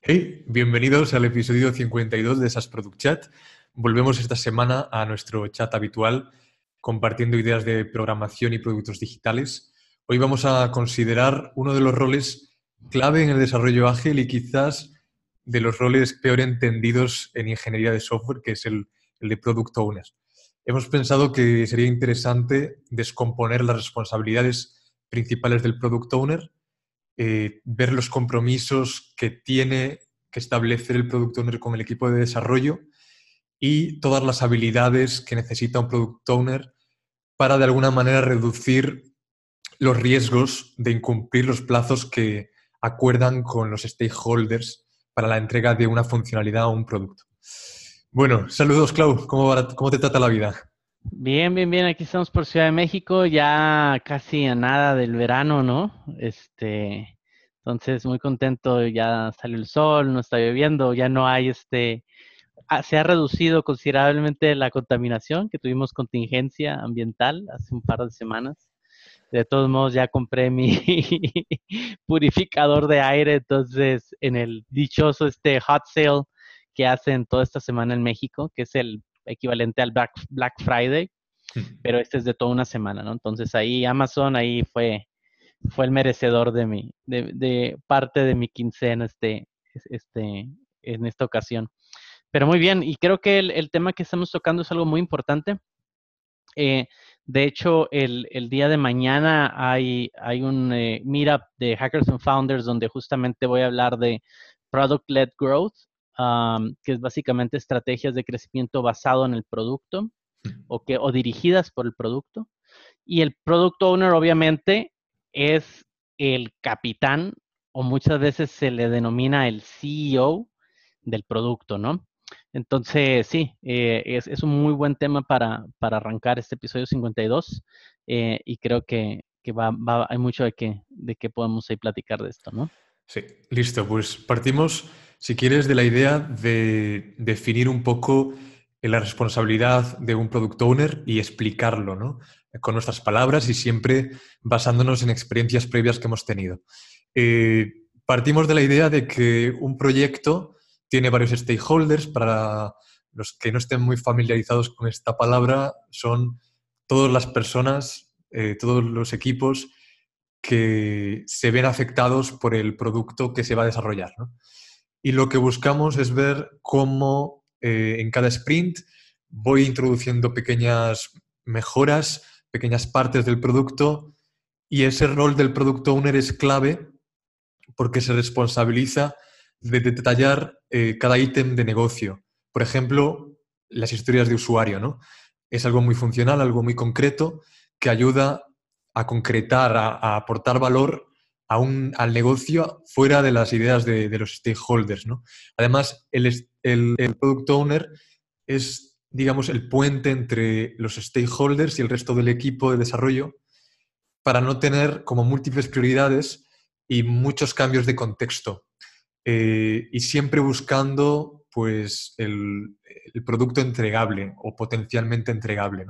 Hey, bienvenidos al episodio 52 de SAS Product Chat. Volvemos esta semana a nuestro chat habitual compartiendo ideas de programación y productos digitales. Hoy vamos a considerar uno de los roles clave en el desarrollo ágil y quizás de los roles peor entendidos en ingeniería de software, que es el, el de Product Owner. Hemos pensado que sería interesante descomponer las responsabilidades principales del Product Owner eh, ver los compromisos que tiene que establecer el Product Owner con el equipo de desarrollo y todas las habilidades que necesita un Product Owner para de alguna manera reducir los riesgos de incumplir los plazos que acuerdan con los stakeholders para la entrega de una funcionalidad o un producto. Bueno, saludos Clau, ¿cómo, cómo te trata la vida? Bien, bien, bien. Aquí estamos por Ciudad de México, ya casi a nada del verano, ¿no? Este, entonces muy contento. Ya salió el sol, no está lloviendo, ya no hay este, ah, se ha reducido considerablemente la contaminación, que tuvimos contingencia ambiental hace un par de semanas. De todos modos, ya compré mi purificador de aire, entonces en el dichoso este hot sale que hacen toda esta semana en México, que es el equivalente al Black, Black Friday, pero este es de toda una semana, ¿no? Entonces ahí Amazon ahí fue, fue el merecedor de mi, de, parte de mi quincena este, este, en esta ocasión. Pero muy bien, y creo que el, tema que estamos tocando es algo muy importante. Eh, de hecho, el, día de mañana hay, hay un eh, meetup de Hackers and Founders donde justamente voy a hablar de Product-Led Growth que es básicamente estrategias de crecimiento basado en el producto o, que, o dirigidas por el producto. Y el product owner obviamente es el capitán o muchas veces se le denomina el CEO del producto, ¿no? Entonces, sí, eh, es, un muy buen tema para, arrancar este episodio 52 eh, y creo que, va, hay mucho de que, de que podemos ahí platicar de esto, ¿no? Sí, listo, pues partimos si quieres, de la idea de definir un poco la responsabilidad de un product owner y explicarlo, ¿no? Con nuestras palabras y siempre basándonos en experiencias previas que hemos tenido. Eh, partimos de la idea de que un proyecto tiene varios stakeholders. Para los que no estén muy familiarizados con esta palabra, son todas las personas, eh, todos los equipos que se ven afectados por el producto que se va a desarrollar. ¿no? y lo que buscamos es ver cómo eh, en cada sprint voy introduciendo pequeñas mejoras, pequeñas partes del producto y ese rol del product owner es clave porque se responsabiliza de detallar eh, cada ítem de negocio. Por ejemplo, las historias de usuario, ¿no? Es algo muy funcional, algo muy concreto que ayuda a concretar, a aportar valor al negocio fuera de las ideas de, los stakeholders. ¿no? Además, el, el, product owner es, digamos, el puente entre los stakeholders y el resto del equipo de desarrollo para no tener como múltiples prioridades y muchos cambios de contexto. Eh, y siempre buscando pues, el, producto entregable o potencialmente entregable.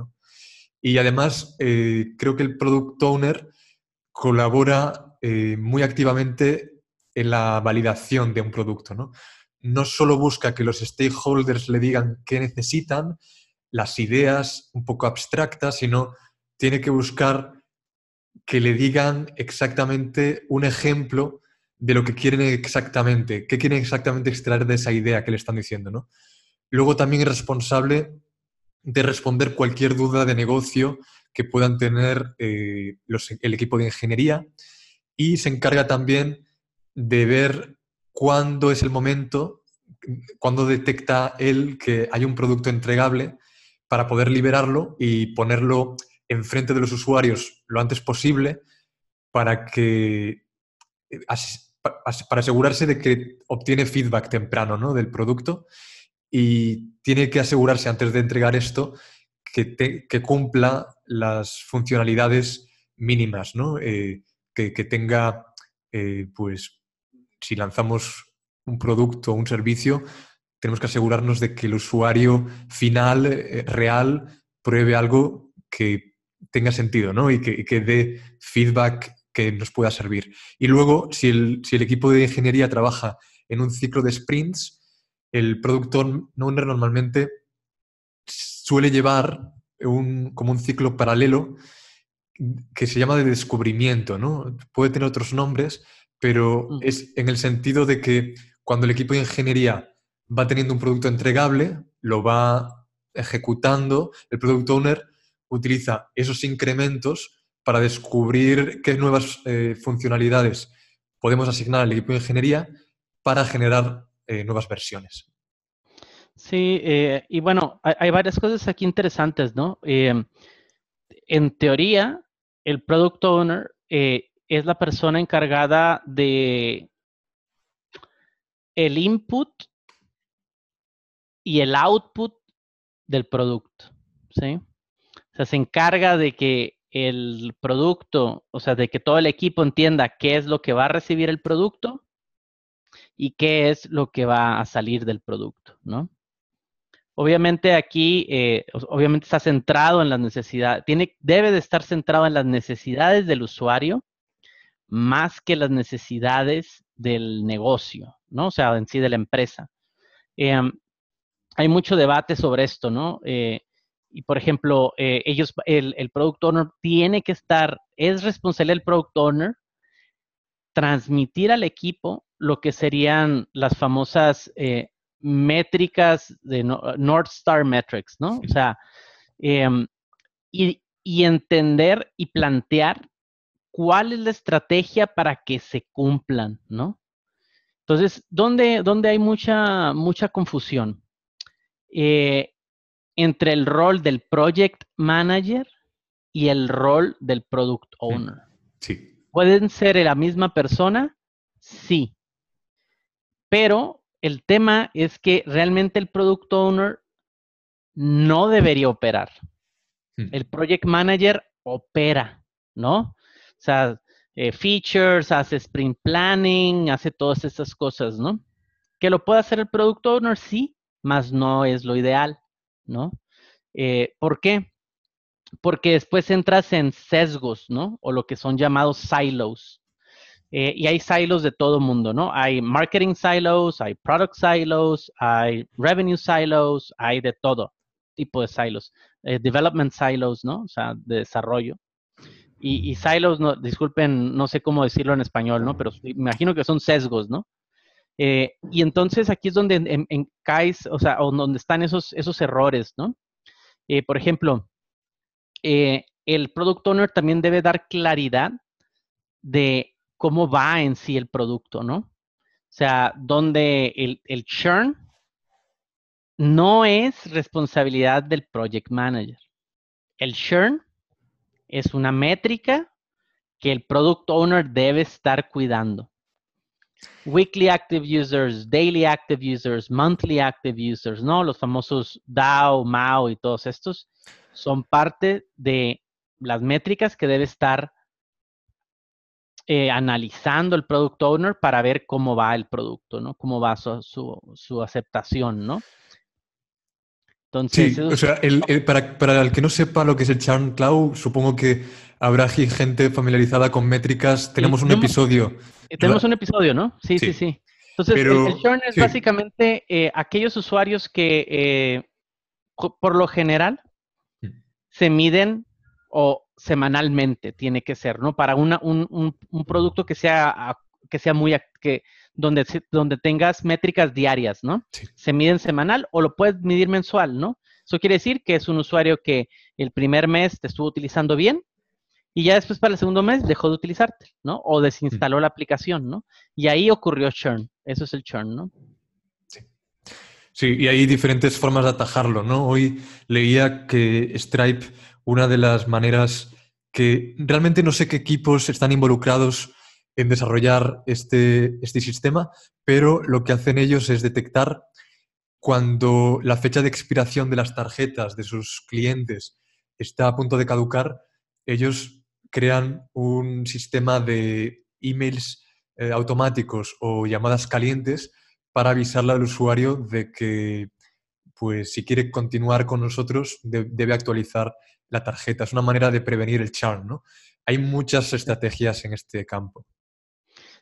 Y además, eh, creo que el product owner colabora eh, muy activamente en la validación de un producto. ¿no? no solo busca que los stakeholders le digan qué necesitan, las ideas un poco abstractas, sino tiene que buscar que le digan exactamente un ejemplo de lo que quieren exactamente, qué quieren exactamente extraer de esa idea que le están diciendo. ¿no? Luego también es responsable de responder cualquier duda de negocio que puedan tener eh, el equipo de ingeniería y se encarga también de ver cuándo es el momento, cuándo detecta él que hay un producto entregable para poder liberarlo y ponerlo enfrente de los usuarios lo antes posible para que para asegurarse de que obtiene feedback temprano ¿no? del producto y tiene que asegurarse antes de entregar esto que, que cumpla las funcionalidades mínimas, ¿no? Eh, que, tenga, eh, pues, si lanzamos un producto o un servicio, tenemos que asegurarnos de que el usuario final, eh, real, pruebe algo que tenga sentido, ¿no? Y que, dé feedback que nos pueda servir. Y luego, si el, si el equipo de ingeniería trabaja en un ciclo de sprints, el Product Owner normalmente suele llevar un, como un ciclo paralelo que se llama de descubrimiento, ¿no? Puede tener otros nombres, pero mm. es en el sentido de que cuando el equipo de ingeniería va teniendo un producto entregable, lo va ejecutando, el Product Owner utiliza esos incrementos para descubrir qué nuevas eh, funcionalidades podemos asignar al equipo de ingeniería para generar eh, nuevas versiones. Sí, eh, y bueno, hay, varias cosas aquí interesantes, ¿no? en teoría, el product owner es la persona encargada de el input y el output del producto, ¿sí? O sea, se encarga de que el producto, o sea, de que todo el equipo entienda qué es lo que va a recibir el producto y qué es lo que va a salir del producto, ¿no? Obviamente aquí, eh, obviamente está centrado en las necesidades, tiene, debe de estar centrado en las necesidades del usuario más que las necesidades del negocio, ¿no? O sea, en sí de la empresa. Em, hay mucho debate sobre esto, ¿no? Eh, y por ejemplo, eh, ellos, el, el product owner tiene que estar, es responsable del product owner transmitir al equipo lo que serían las famosas eh, métricas de North Star Metrics, ¿no? O sea, em, y, entender y plantear cuál es la estrategia para que se cumplan, ¿no? Entonces, ¿dónde, dónde hay mucha, mucha confusión? Eh, entre el rol del project manager y el rol del product owner. Sí. ¿Pueden ser la misma persona? Sí. Pero el tema es que realmente el product owner no debería operar. Hmm. El project manager opera, ¿no? O sea, eh, features, hace sprint planning, hace todas esas cosas, ¿no? Que lo puede hacer el product owner, sí, mas no es lo ideal. ¿no? Eh, ¿Por qué? Porque después entras en sesgos, ¿no? O lo que son llamados silos. Eh, y hay silos de todo mundo, ¿no? Hay marketing silos, hay product silos, hay revenue silos, hay de todo tipo de silos. Eh, development silos, ¿no? O sea, de desarrollo. Y, silos, no, disculpen, no sé cómo decirlo en español, ¿no? Pero imagino que son sesgos, ¿no? Eh, y entonces aquí es donde en, caes, o sea, donde están esos, esos errores, ¿no? Por ejemplo, el product owner también debe dar claridad de cómo va en sí el producto, ¿no? O sea, donde el, el churn no es responsabilidad del project manager. El churn es una métrica que el product owner debe estar cuidando weekly active users, daily active users, monthly active users, ¿no? Los famosos DAO, MAO y todos estos son parte de las métricas que debe estar eh, analizando el product owner para ver cómo va el producto, ¿no? Cómo va su, aceptación, ¿no? Entonces, sí, o sea, para, el que no sepa lo que es el Churn Cloud, supongo que habrá gente familiarizada con métricas. Tenemos un episodio eh, tenemos un episodio, ¿no? Sí, sí, sí. Entonces, el, churn es básicamente eh, aquellos usuarios que eh, por lo general mm. se miden o semanalmente tiene que ser, ¿no? Para una, un, un, producto que sea, que sea muy, que, donde, donde tengas métricas diarias, ¿no? Se miden semanal o lo puedes medir mensual, ¿no? Eso quiere decir que es un usuario que el primer mes te estuvo utilizando bien y ya después para el segundo mes dejó de utilizarte, ¿no? O desinstaló la aplicación, ¿no? Y ahí ocurrió churn. Eso es el churn, ¿no? Sí. Sí, y hay diferentes formas de atajarlo, ¿no? Hoy leía que Stripe, una de las maneras que realmente no sé qué equipos están involucrados en desarrollar este, este sistema, pero lo que hacen ellos es detectar cuando la fecha de expiración de las tarjetas de sus clientes está a punto de caducar, ellos crean un sistema de emails eh, automáticos o llamadas calientes para avisarle al usuario de que pues si quiere continuar con nosotros, debe actualizar la tarjeta. Es una manera de prevenir el churn, ¿no? Hay muchas estrategias en este campo.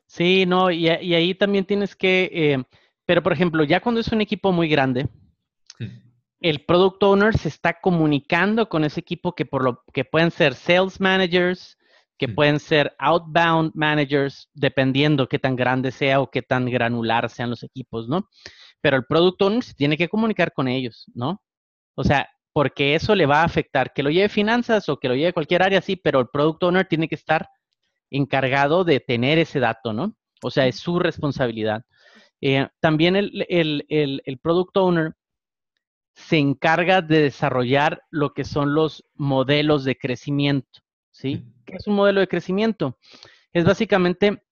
Sí, no, y, ahí también tienes que, eh, pero por ejemplo, ya cuando es un equipo muy grande, hmm. el product owner se está comunicando con ese equipo que por lo que pueden ser sales managers, que hmm. pueden ser outbound managers, dependiendo qué tan grande sea o qué tan granular sean los equipos, ¿no? Pero el product owner se tiene que comunicar con ellos, ¿no? O sea, porque eso le va a afectar, que lo lleve finanzas o que lo lleve cualquier área, sí, pero el product owner tiene que estar encargado de tener ese dato, ¿no? O sea, es su responsabilidad. Eh, también el, el, product owner se encarga de desarrollar lo que son los modelos de crecimiento, ¿sí? ¿Qué es un modelo de crecimiento? Es básicamente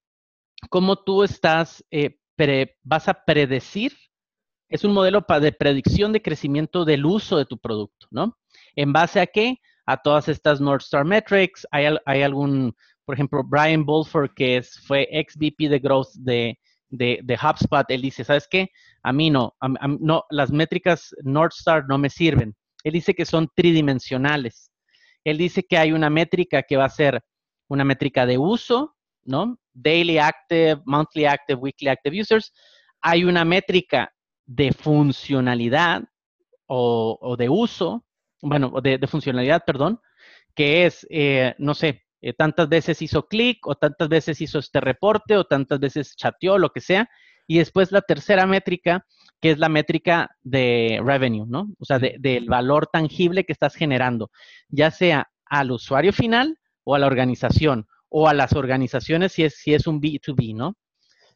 cómo tú estás, eh, vas a predecir, es un modelo de predicción de crecimiento del uso de tu producto, ¿no? ¿En base a qué? A todas estas North Star Metrics, hay, hay algún por ejemplo, Brian Bolford, que es, fue ex VP de Growth de, de, HubSpot, él dice, ¿sabes qué? A mí no, no, las métricas North Star no me sirven. Él dice que son tridimensionales. Él dice que hay una métrica que va a ser una métrica de uso, ¿no? Daily active, monthly active, weekly active users. Hay una métrica de funcionalidad o, de uso, bueno, de, de, funcionalidad, perdón, que es, eh, no sé, eh, tantas veces hizo clic o tantas veces hizo este reporte o tantas veces chateó, lo que sea. Y después la tercera métrica, que es la métrica de revenue, ¿no? O sea, del valor tangible que estás generando, ya sea al usuario final o a la organización o a las organizaciones si es, si es un B2B, ¿no?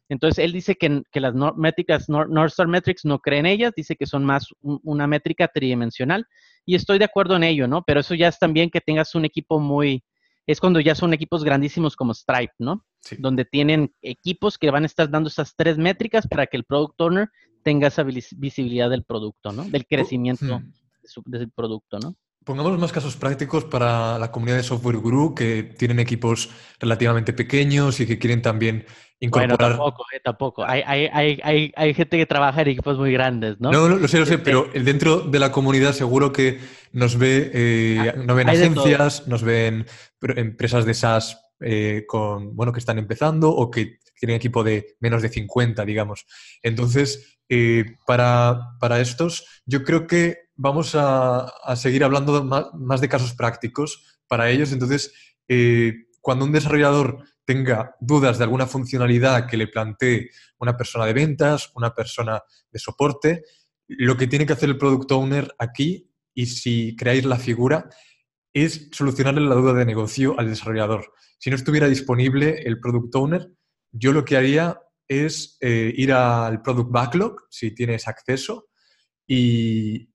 Entonces, él dice que, las métricas, North Star Metrics, no creen en ellas, dice que son más una métrica tridimensional, y estoy de acuerdo en ello, ¿no? Pero eso ya es también que tengas un equipo muy, es cuando ya son equipos grandísimos como Stripe, ¿no? Donde tienen equipos que van a estar dando esas tres métricas para que el product owner tenga esa visibilidad del producto, ¿no? Del crecimiento hmm. del producto, ¿no? Pongamos más casos prácticos para la comunidad de Software Guru que tienen equipos relativamente pequeños y que quieren también incorporar. Bueno, tampoco, eh, tampoco. Hay, hay, hay, hay, gente que trabaja en equipos muy grandes, ¿no? No, lo sé, lo sé, este pero dentro de la comunidad seguro que nos ve, eh, ah, no ven agencias, nos ven empresas de SaaS eh, con, bueno, que están empezando o que tienen equipo de menos de 50, digamos. Entonces, para, para estos, yo creo que vamos a, seguir hablando más, de casos prácticos para ellos. Entonces, eh, cuando un desarrollador tenga dudas de alguna funcionalidad que le plantee una persona de ventas, una persona de soporte, lo que tiene que hacer el product owner aquí, y si creáis la figura, es solucionarle la duda de negocio al desarrollador. Si no estuviera disponible el product owner, yo lo que haría es eh, ir al product backlog, si tienes acceso, y,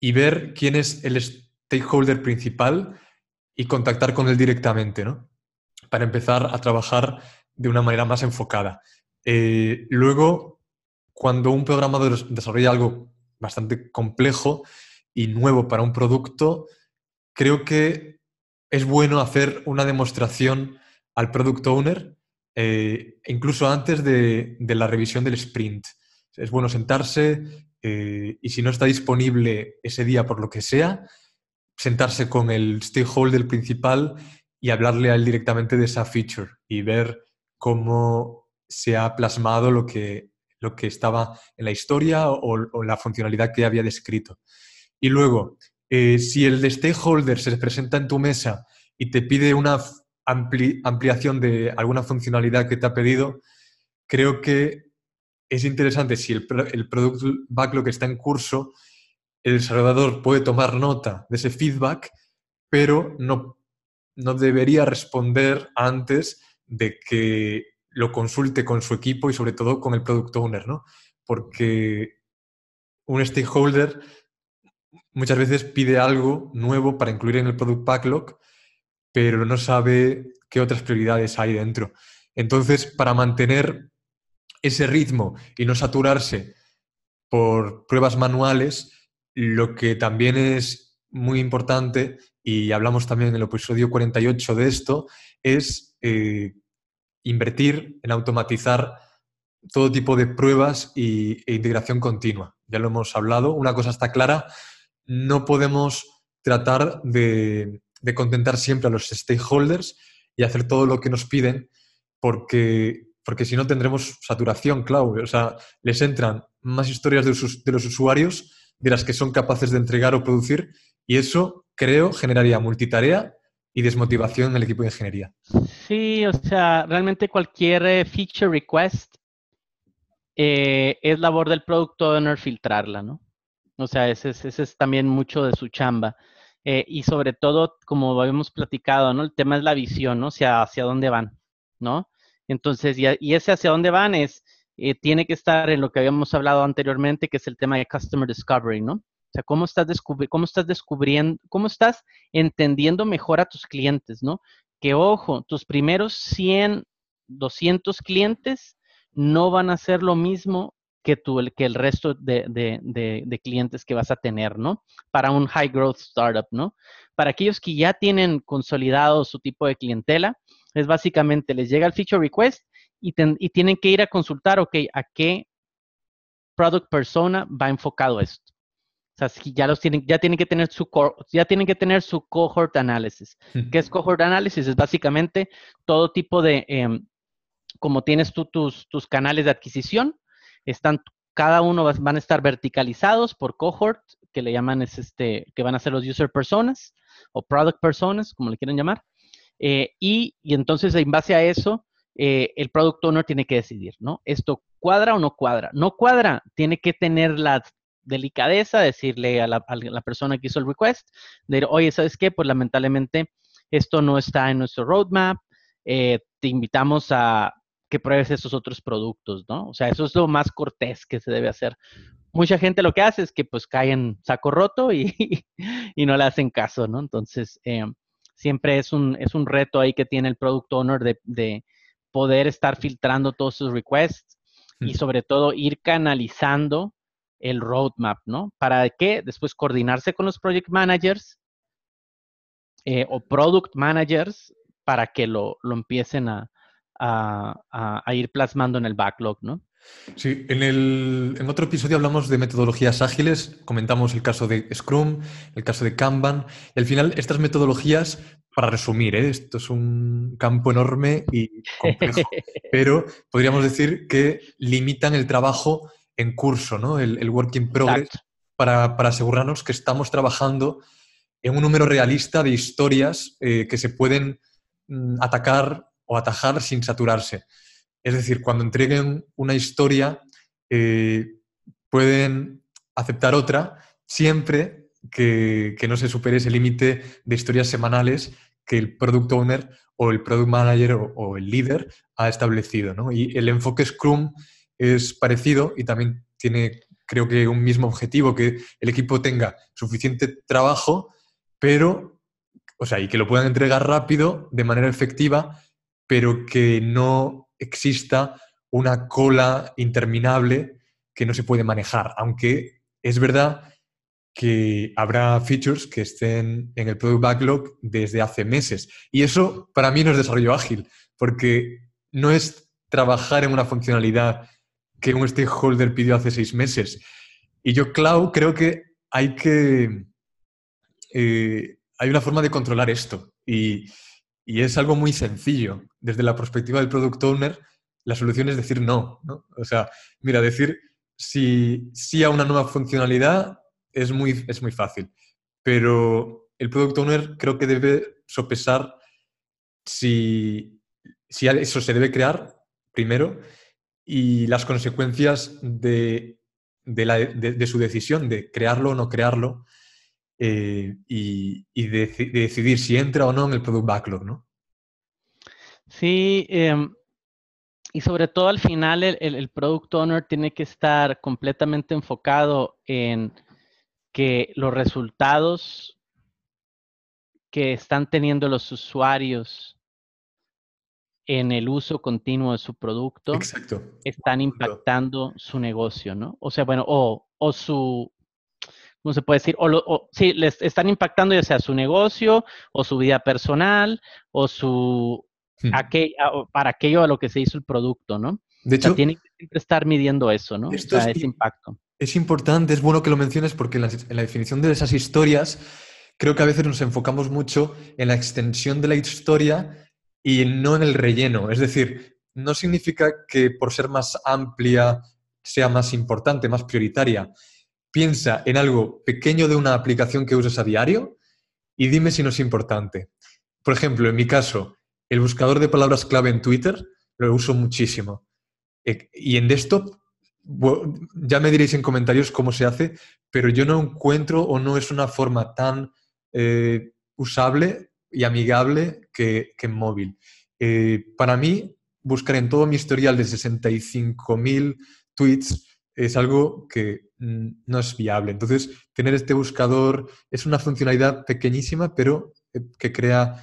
y ver quién es el stakeholder principal y contactar con él directamente, ¿no? Para empezar a trabajar de una manera más enfocada. Eh, luego, cuando un programador desarrolla algo bastante complejo y nuevo para un producto, creo que es bueno hacer una demostración al product owner, eh, incluso antes de, de, la revisión del sprint. Es bueno sentarse, eh, y si no está disponible ese día por lo que sea, sentarse con el stakeholder principal y hablarle a él directamente de esa feature y ver cómo se ha plasmado lo que, lo que estaba en la historia o, la funcionalidad que había descrito. Y luego, eh, si el de stakeholder se presenta en tu mesa y te pide una ampliación de alguna funcionalidad que te ha pedido, creo que es interesante si el, el product backlog está en curso, el desarrollador puede tomar nota de ese feedback, pero no, no debería responder antes de que lo consulte con su equipo y sobre todo con el product owner, ¿no? Porque un stakeholder muchas veces pide algo nuevo para incluir en el product backlog, pero no sabe qué otras prioridades hay dentro. Entonces, para mantener ese ritmo y no saturarse por pruebas manuales, lo que también es muy importante, y hablamos también en el episodio 48 de esto, es eh, invertir en automatizar todo tipo de pruebas y, e integración continua. ya lo hemos hablado, una cosa está clara, no podemos tratar de, contentar siempre a los stakeholders y hacer todo lo que nos piden porque, porque si no tendremos saturación, claro. O sea, les entran más historias de los usuarios de las que son capaces de entregar o producir y eso, creo, generaría multitarea y desmotivación en el equipo de ingeniería. Sí, o sea, realmente cualquier eh, feature request eh, es labor del product owner filtrarla, ¿no? O sea, ese, es también mucho de su chamba. Eh, y sobre todo, como habíamos platicado, ¿no? El tema es la visión, ¿no? O sea, hacia dónde van, ¿no? Entonces, y, y ese hacia dónde van es, tiene que estar en lo que habíamos hablado anteriormente, que es el tema de Customer Discovery, ¿no? O sea, cómo estás, cómo estás descubriendo, cómo estás entendiendo mejor a tus clientes, ¿no? Que ojo, tus primeros 100, 200 clientes no van a ser lo mismo que, tú, que el resto de, de, clientes que vas a tener, ¿no? Para un high growth startup, ¿no? Para aquellos que ya tienen consolidado su tipo de clientela, es básicamente les llega el feature request y, y tienen que ir a consultar, ok, a qué product persona va enfocado esto. O sea, ya los tienen, ya tienen que tener su ya tienen que tener su cohort analysis. ¿Qué es cohort analysis? Es básicamente todo tipo de, em, como tienes tú tus, tus canales de adquisición, están, cada uno van a estar verticalizados por cohort, que le llaman es este, que van a ser los user personas o product personas, como le quieren llamar. Eh, y, y, entonces, en base a eso, eh, el product owner tiene que decidir, ¿no? ¿Esto cuadra o no cuadra? No cuadra, tiene que tener la delicadeza decirle a la, persona que hizo el request, de, oye, ¿sabes qué? Pues lamentablemente esto no está en nuestro roadmap, eh, te invitamos a que pruebes esos otros productos, ¿no? O sea, eso es lo más cortés que se debe hacer. Mucha gente lo que hace es que pues cae en saco roto y, y no le hacen caso, ¿no? Entonces, eh, siempre es un, es un reto ahí que tiene el product owner de, de poder estar filtrando todos sus requests y sobre todo ir canalizando el roadmap, ¿no? ¿Para qué? Después coordinarse con los project managers eh, o product managers para que lo, empiecen a, ir plasmando en el backlog, ¿no? Sí, en, el, en otro episodio hablamos de metodologías ágiles, comentamos el caso de Scrum, el caso de Kanban, y al final estas metodologías, para resumir, ¿eh? esto es un campo enorme y complejo, pero podríamos decir que limitan el trabajo en curso, ¿no? El, work in progress, para, asegurarnos que estamos trabajando en un número realista de historias eh, que se pueden mm, atacar o atajar sin saturarse. Es decir, cuando entreguen una historia, eh, pueden aceptar otra siempre que, no se supere ese límite de historias semanales que el product owner o el product manager o, o el líder ha establecido. ¿no? Y el enfoque Scrum es parecido y también tiene, creo que, un mismo objetivo, que el equipo tenga suficiente trabajo, pero, o sea, y que lo puedan entregar rápido, de manera efectiva, pero que no exista una cola interminable que no se puede manejar, aunque es verdad que habrá features que estén en el product backlog desde hace meses. Y eso para mí no es desarrollo ágil, porque no es trabajar en una funcionalidad que un stakeholder pidió hace seis meses. Y yo, Clau, creo que hay que... Eh, hay una forma de controlar esto y, es algo muy sencillo. Desde la perspectiva del product owner, la solución es decir no, O sea, mira, decir si sí a una nueva funcionalidad es muy, es muy fácil, pero el product owner creo que debe sopesar si, si eso se debe crear primero y las consecuencias de, su decisión de crearlo o no crearlo eh, y, de, decidir si entra o no en el product backlog, ¿no? Sí, em, y sobre todo al final el, el, product owner tiene que estar completamente enfocado en que los resultados que están teniendo los usuarios en el uso continuo de su producto están impactando su negocio, ¿no? O sea, bueno, o, o su, ¿cómo se puede decir? O, o, sí, les están impactando ya sea su negocio o su vida personal o su, hmm. para aquello a lo que se hizo el producto, ¿no? De hecho, tienen que siempre estar midiendo eso, ¿no? Esto ese impacto. es importante, es bueno que lo menciones porque en la, definición de esas historias creo que a veces nos enfocamos mucho en la extensión de la historia y no en el relleno. Es decir, no significa que por ser más amplia sea más importante, más prioritaria. Piensa en algo pequeño de una aplicación que uses a diario y dime si no es importante. Por ejemplo, en mi caso, el buscador de palabras clave en Twitter lo uso muchísimo. Eh, y en desktop ya me diréis en comentarios cómo se hace, pero yo no encuentro o no es una forma tan eh, usable y amigable que, en móvil. Eh, para mí, buscar en todo mi historial de 65.000 tweets es algo que no es viable. Entonces, tener este buscador es una funcionalidad pequeñísima, pero eh, que crea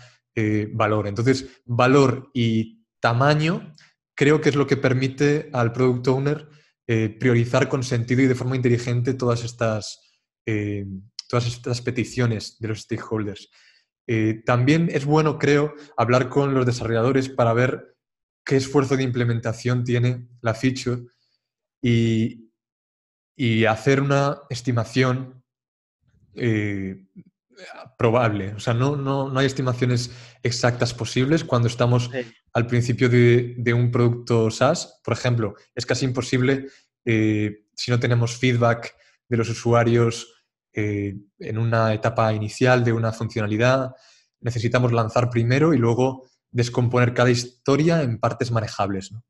valor. Entonces, valor y tamaño creo que es lo que permite al product owner eh, priorizar con sentido y de forma inteligente todas estas, eh, todas estas peticiones de los stakeholders. Eh, también es bueno, creo, hablar con los desarrolladores para ver qué esfuerzo de implementación tiene la feature y, y hacer una estimación probable. O sea, no, no, no, hay estimaciones exactas posibles cuando estamos al principio de, de, un producto SaaS. Por ejemplo, es casi imposible eh, si no tenemos feedback de los usuarios eh, en una etapa inicial de una funcionalidad. Necesitamos lanzar primero y luego descomponer cada historia en partes manejables. ¿no?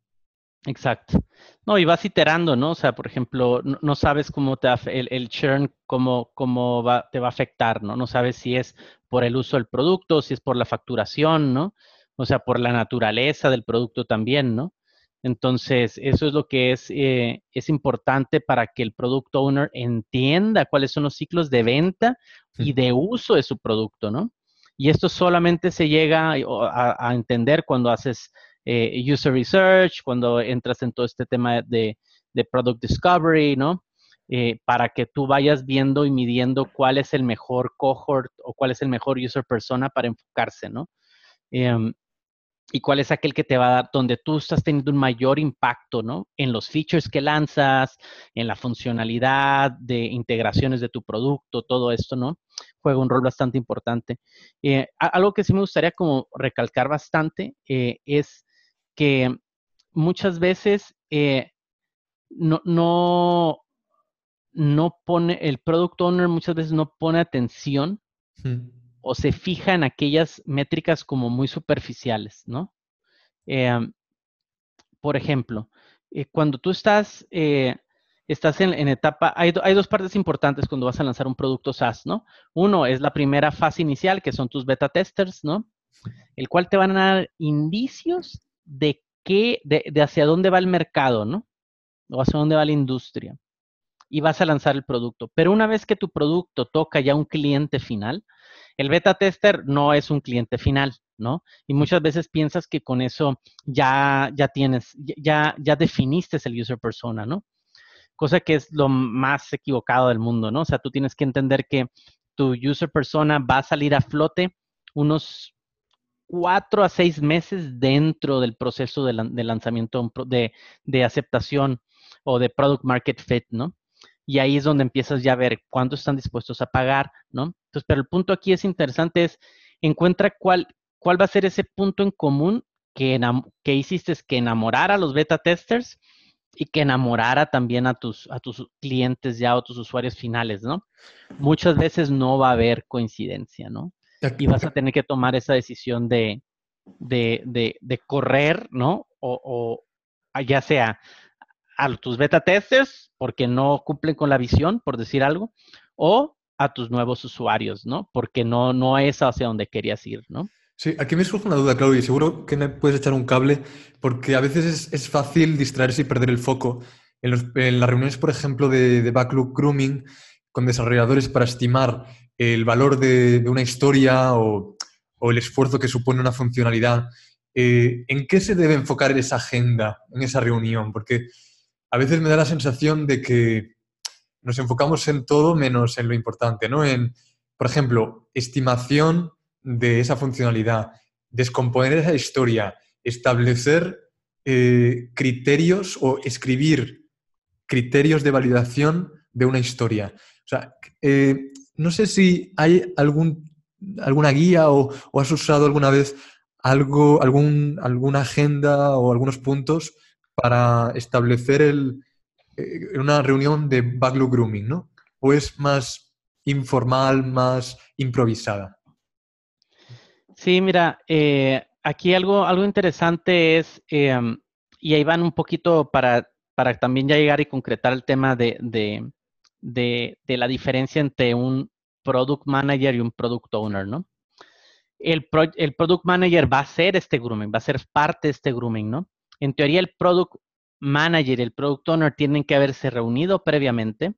Exacto. No, y vas iterando, ¿no? O sea, por ejemplo, no, sabes cómo te el, el churn, cómo, cómo va, te va a afectar, ¿no? No sabes si es por el uso del producto, si es por la facturación, ¿no? O sea, por la naturaleza del producto también, ¿no? Entonces, eso es lo que es, eh, es importante para que el product owner entienda cuáles son los ciclos de venta y de uso de su producto, ¿no? Y esto solamente se llega a entender cuando haces eh, user research, cuando entras en todo este tema de, product discovery, ¿no? Eh, para que tú vayas viendo y midiendo cuál es el mejor cohort o cuál es el mejor user persona para enfocarse, ¿no? Em, y cuál es aquel que te va a dar, donde tú estás teniendo un mayor impacto, ¿no? En los features que lanzas, en la funcionalidad de integraciones de tu producto, todo esto, ¿no? Juega un rol bastante importante. Eh, algo que sí me gustaría como recalcar bastante es que muchas veces eh, no, no, no, pone, el product owner muchas veces no pone atención o se fija en aquellas métricas como muy superficiales, ¿no? Em, por ejemplo, eh, cuando tú estás, eh, estás en, en etapa, hay, hay, dos partes importantes cuando vas a lanzar un producto SaaS, ¿no? Uno es la primera fase inicial, que son tus beta testers, ¿no? El cual te van a dar indicios de qué, de, hacia dónde va el mercado, ¿no? O hacia dónde va la industria. Y vas a lanzar el producto. Pero una vez que tu producto toca ya un cliente final, el beta tester no es un cliente final, ¿no? Y muchas veces piensas que con eso ya, ya tienes, ya, ya definiste el user persona, ¿no? Cosa que es lo más equivocado del mundo, ¿no? O sea, tú tienes que entender que tu user persona va a salir a flote unos cuatro a seis meses dentro del proceso de, lanzamiento de, aceptación o de product market fit, ¿no? Y ahí es donde empiezas ya a ver cuánto están dispuestos a pagar, ¿no? Entonces, pero el punto aquí es interesante, es encuentra cuál, cuál va a ser ese punto en común que, que hiciste que enamorara a los beta testers y que enamorara también a tus, a tus clientes ya o tus usuarios finales, ¿no? Muchas veces no va a haber coincidencia, ¿no? Y vas a tener que tomar esa decisión de, de, correr, ¿no? O, ya sea a tus beta testers porque no cumplen con la visión, por decir algo, o a tus nuevos usuarios, ¿no? Porque no, no es hacia donde querías ir, ¿no? Sí, aquí me surge una duda, Claudio, y seguro que me puedes echar un cable, porque a veces es, fácil distraerse y perder el foco. En, las reuniones, por ejemplo, de, de Backlog Grooming, con desarrolladores para estimar el valor de, una historia o, el esfuerzo que supone una funcionalidad, eh, ¿en qué se debe enfocar esa agenda, en esa reunión? Porque a veces me da la sensación de que nos enfocamos en todo menos en lo importante, ¿no? En, por ejemplo, estimación de esa funcionalidad, descomponer esa historia, establecer eh, criterios o escribir criterios de validación de una historia. O sea, eh, no sé si hay algún, alguna guía o, has usado alguna vez algo, alguna agenda o algunos puntos para establecer eh, una reunión de backlog grooming, ¿no? ¿O es más informal, más improvisada? Sí, mira, eh, aquí algo, algo interesante es, em, y ahí van un poquito para, para también ya llegar y concretar el tema de, la diferencia entre un product manager y un product owner, ¿no? El, el product manager va a ser este grooming, va a ser parte de este grooming, ¿no? En teoría, el product manager y el product owner tienen que haberse reunido previamente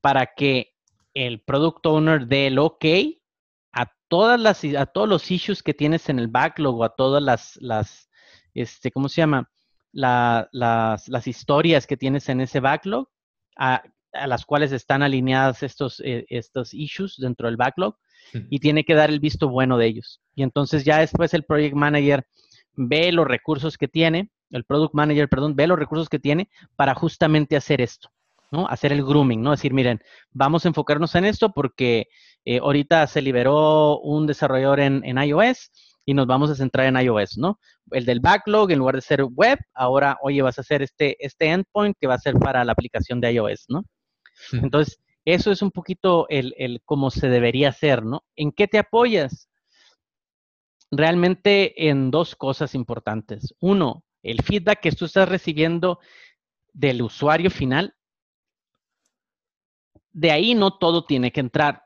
para que el product owner dé el OK a todas las a todos los issues que tienes en el backlog o a todas las, las este, ¿cómo se llama? las, las, historias que tienes en ese backlog, a, las cuales están alineadas estos, eh, estos issues dentro del backlog, y tiene que dar el visto bueno de ellos. Y entonces ya después el project manager ve los recursos que tiene, el product manager, perdón, ve los recursos que tiene para justamente hacer esto. ¿no? Hacer el grooming, ¿no? Decir, miren, vamos a enfocarnos en esto porque eh, ahorita se liberó un desarrollador en, en, iOS y nos vamos a centrar en iOS, ¿no? El del backlog, en lugar de ser web, ahora, oye, vas a hacer este, este endpoint que va a ser para la aplicación de iOS, ¿no? Entonces, eso es un poquito el, el cómo se debería hacer, ¿no? ¿En qué te apoyas? Realmente en dos cosas importantes. Uno, el feedback que tú estás recibiendo del usuario final. De ahí no todo tiene que entrar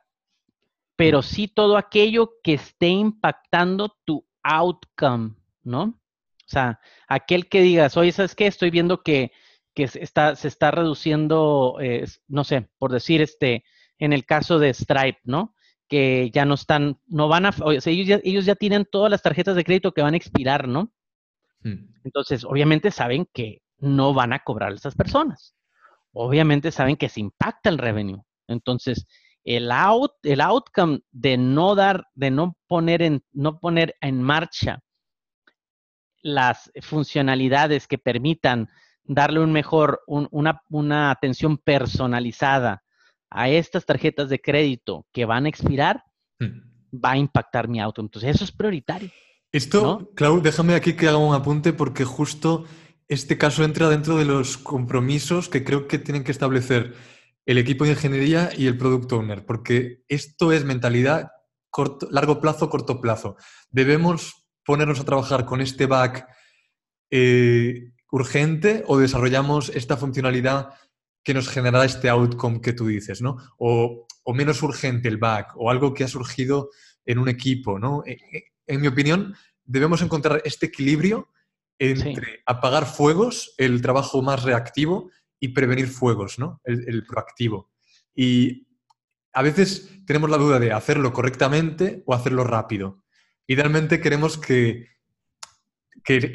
pero sí todo aquello que esté impactando tu outcome, ¿no? O sea, aquel que digas, oye, ¿sabes qué? Estoy viendo que, se, está, se está reduciendo, eh, no sé, por decir, este, en el caso de Stripe, ¿no? Que ya no están, no van a, o sea, ellos, ya, ellos ya tienen todas las tarjetas de crédito que van a expirar, ¿no? Hmm. Entonces, obviamente saben que no van a cobrar a esas personas. Obviamente saben que se impacta el revenue. Entonces, el, out, el outcome de no dar, de no poner en, no poner en marcha las funcionalidades que permitan darle un mejor, una, una, atención personalizada a estas tarjetas de crédito que van a expirar, hmm. va a impactar mi auto. Entonces, eso es prioritario. Esto, Clau, déjame aquí que haga un apunte porque justo este caso entra dentro de los compromisos que creo que tienen que establecer el equipo de ingeniería y el product owner, porque esto es mentalidad corto, largo plazo, corto plazo. Debemos ponernos a trabajar con este back eh, urgente o desarrollamos esta funcionalidad que nos generará este outcome que tú dices, ¿no? O, menos urgente el back o algo que ha surgido en un equipo, ¿no? E, e, en, mi opinión, debemos encontrar este equilibrio entre apagar fuegos, el trabajo más reactivo, y prevenir fuegos, ¿no? El, proactivo. Y a veces tenemos la duda de hacerlo correctamente o hacerlo rápido. Idealmente queremos que, que,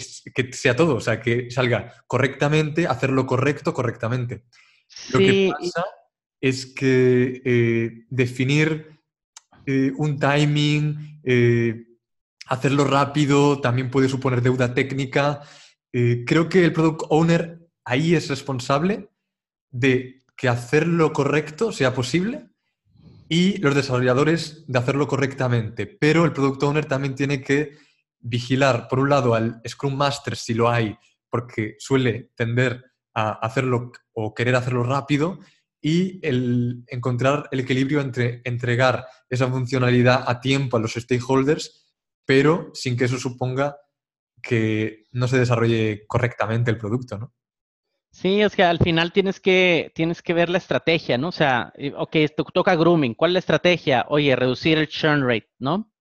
sea todo, o sea, que salga correctamente, hacerlo correcto correctamente. Lo que pasa es que eh, definir eh, un timing, eh, hacerlo rápido, también puede suponer deuda técnica. creo que el product owner ahí es responsable de que hacerlo correcto sea posible y los desarrolladores de hacerlo correctamente. Pero el product owner también tiene que vigilar, por un lado, al Scrum Master si lo hay, porque suele tender a hacerlo o querer hacerlo rápido, y el encontrar el equilibrio entre entregar esa funcionalidad a tiempo a los stakeholders, pero sin que eso suponga que no se desarrolle correctamente el producto, ¿no? Sí, es que al final tienes que, tienes que ver la estrategia, ¿no? O sea, ok, esto toca grooming. ¿Cuál es la estrategia? Oye, reducir el churn rate, ¿no?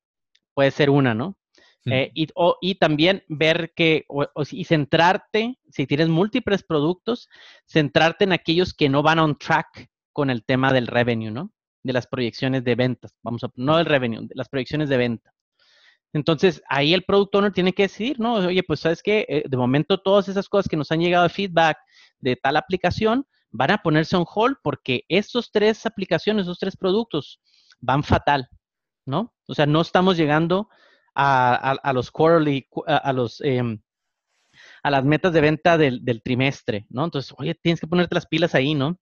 Puede ser una, ¿no? Eh, y, y, también ver que, y centrarte, si tienes múltiples productos, centrarte en aquellos que no van on track con el tema del revenue, ¿no? De las proyecciones de ventas. Vamos a, no del revenue, de las proyecciones de venta. Entonces, ahí el product owner tiene que decidir, ¿no? Oye, pues sabes que eh, de momento todas esas cosas que nos han llegado de feedback de tal aplicación van a ponerse on hold porque estos tres aplicaciones, esos tres productos van fatal, ¿no? O sea, no estamos llegando a, los quarterly, a, los, em, a las metas de venta del, trimestre, ¿no? Entonces, oye, tienes que ponerte las pilas ahí, ¿no?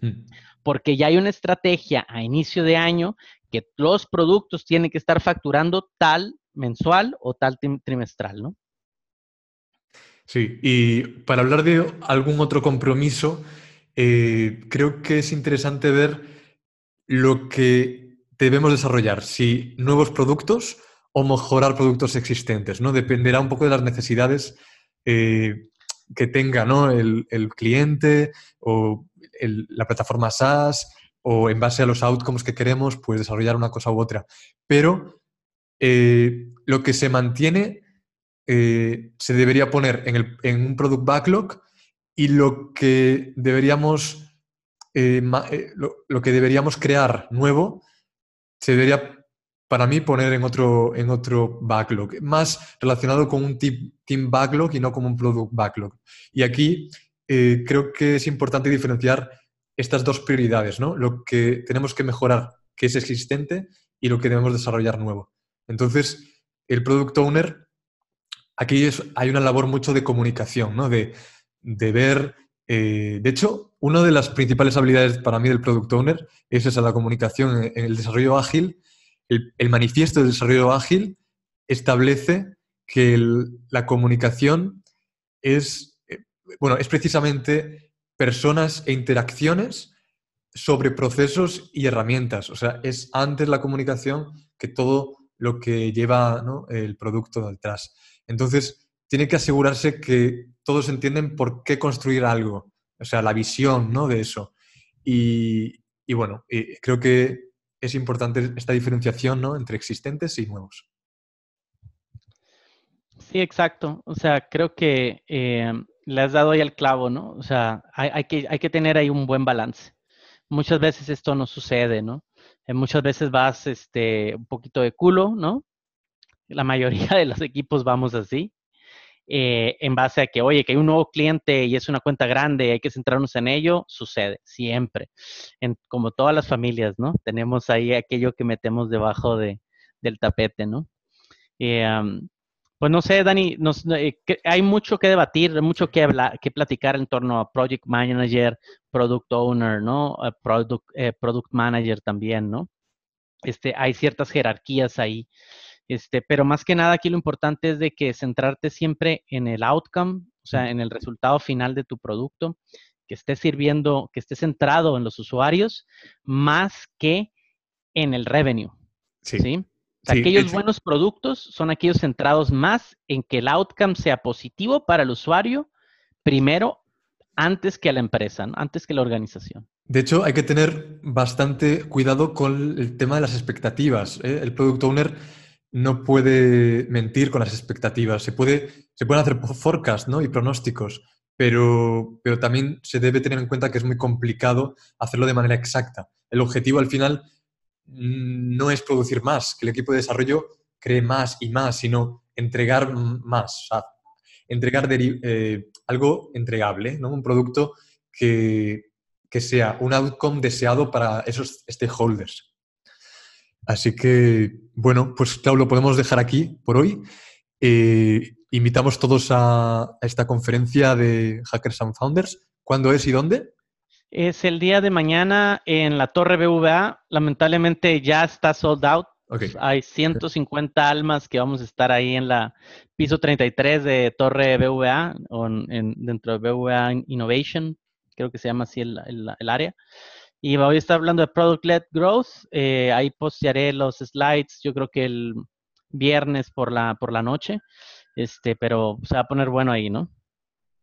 Mm. Porque ya hay una estrategia a inicio de año que los productos tienen que estar facturando tal mensual o tal trimestral, ¿no? Sí, y para hablar de algún otro compromiso, eh, creo que es interesante ver lo que debemos desarrollar, si nuevos productos o mejorar productos existentes, ¿no? Dependerá un poco de las necesidades eh, que tenga el, cliente o la plataforma SaaS o en base a los outcomes que queremos, pues desarrollar una cosa u otra. Pero eh, lo que se mantiene eh, se debería poner en, un product backlog y lo que deberíamos, lo, que deberíamos crear nuevo se debería para mí poner en otro, en otro backlog, más relacionado con un team backlog y no como un product backlog. Y aquí eh, creo que es importante diferenciar estas dos prioridades, ¿no? Lo que tenemos que mejorar, que es existente, y lo que debemos desarrollar nuevo. Entonces, el product owner, aquí hay una labor mucho de comunicación, ¿no? De, ver, eh, de hecho, una de las principales habilidades para mí del product owner es esa, la comunicación el desarrollo ágil el, manifiesto de desarrollo ágil establece que la comunicación es, eh, bueno, es precisamente personas e interacciones sobre procesos y herramientas. O sea, es antes la comunicación que todo lo que lleva el producto detrás. Entonces, tiene que asegurarse que todos entienden por qué construir algo, o sea, la visión ¿no? de eso. Y, y bueno, creo que es importante esta diferenciación ¿no? entre existentes y nuevos. Sí, exacto. O sea, creo que eh, le has dado ahí el clavo, ¿no? O sea, hay, que, tener ahí un buen balance. Muchas veces esto no sucede, ¿no? Eh, muchas veces vas este, un poquito de culo, ¿no? La mayoría de los equipos vamos así. Eh, en base a que, oye, que hay un nuevo cliente y es una cuenta grande, hay que centrarnos en ello, sucede, siempre. Como todas las familias, ¿no? Tenemos ahí aquello que metemos debajo de, del tapete, ¿no? Eh, pues no sé, Dani, eh, hay mucho que debatir, mucho que, hablar, que platicar en torno a Project Manager, Product Owner, ¿no? product, product Manager también, ¿no? Este, hay ciertas jerarquías ahí. Este, pero más que nada aquí lo importante es de que centrarte siempre en el outcome, o sea, en el resultado final de tu producto, que esté sirviendo, que esté centrado en los usuarios, más que en el revenue. Sí. aquellos buenos productos son aquellos centrados más en que el outcome sea positivo para el usuario, primero, antes que a la empresa, antes que la organización. De hecho, hay que tener bastante cuidado con el tema de las expectativas. ¿eh? El product owner no puede mentir con las expectativas. Se, puede, se pueden hacer forecasts ¿no? y pronósticos, pero, pero también se debe tener en cuenta que es muy complicado hacerlo de manera exacta. El objetivo al final no es producir más, que el equipo de desarrollo cree más y más, sino entregar más, entregar eh, algo entregable, ¿no? un producto que, que sea un outcome deseado para esos stakeholders. Así que, bueno, pues claro, lo podemos dejar aquí por hoy. Eh, invitamos todos a, esta conferencia de Hackers and Founders. ¿Cuándo es y dónde? Es el día de mañana en la Torre BVA. Lamentablemente ya está sold out. Hay 150 almas que vamos a estar ahí en la piso 33 de Torre BVA, en, dentro de BVA Innovation, creo que se llama así el área. Y voy a estar hablando de Product Led Growth. Eh, ahí postearé los slides, yo creo que el viernes por la, por la noche. Este, pero se va a poner bueno ahí, ¿no?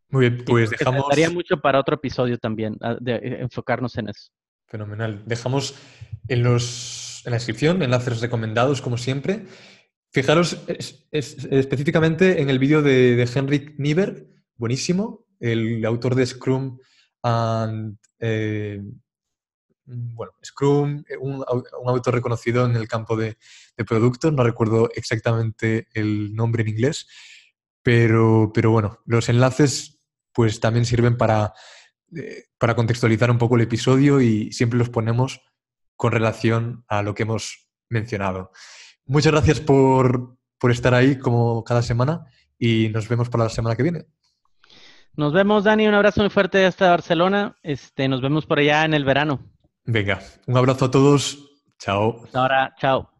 Muy bien, pues dejamos. Daría mucho para otro episodio también, de, eh, enfocarnos en eso. Fenomenal. Dejamos en, los, en la descripción enlaces recomendados, como siempre. Fijaros específicamente en el vídeo de, de Henrik Nieber, buenísimo, el autor de Scrum and eh, bueno, Scrum, eh, un, autor reconocido en el campo de, productos, no recuerdo exactamente el nombre en inglés, pero, pero bueno, los enlaces pues también sirven para, eh, para contextualizar un poco el episodio y siempre los ponemos con relación a lo que hemos mencionado. Muchas gracias por, por estar ahí como cada semana y nos vemos para la semana que viene. Nos vemos, Dani. Un abrazo muy fuerte hasta Barcelona. Este, nos vemos por allá en el verano. Venga, un abrazo a todos. Chao. Hasta chao.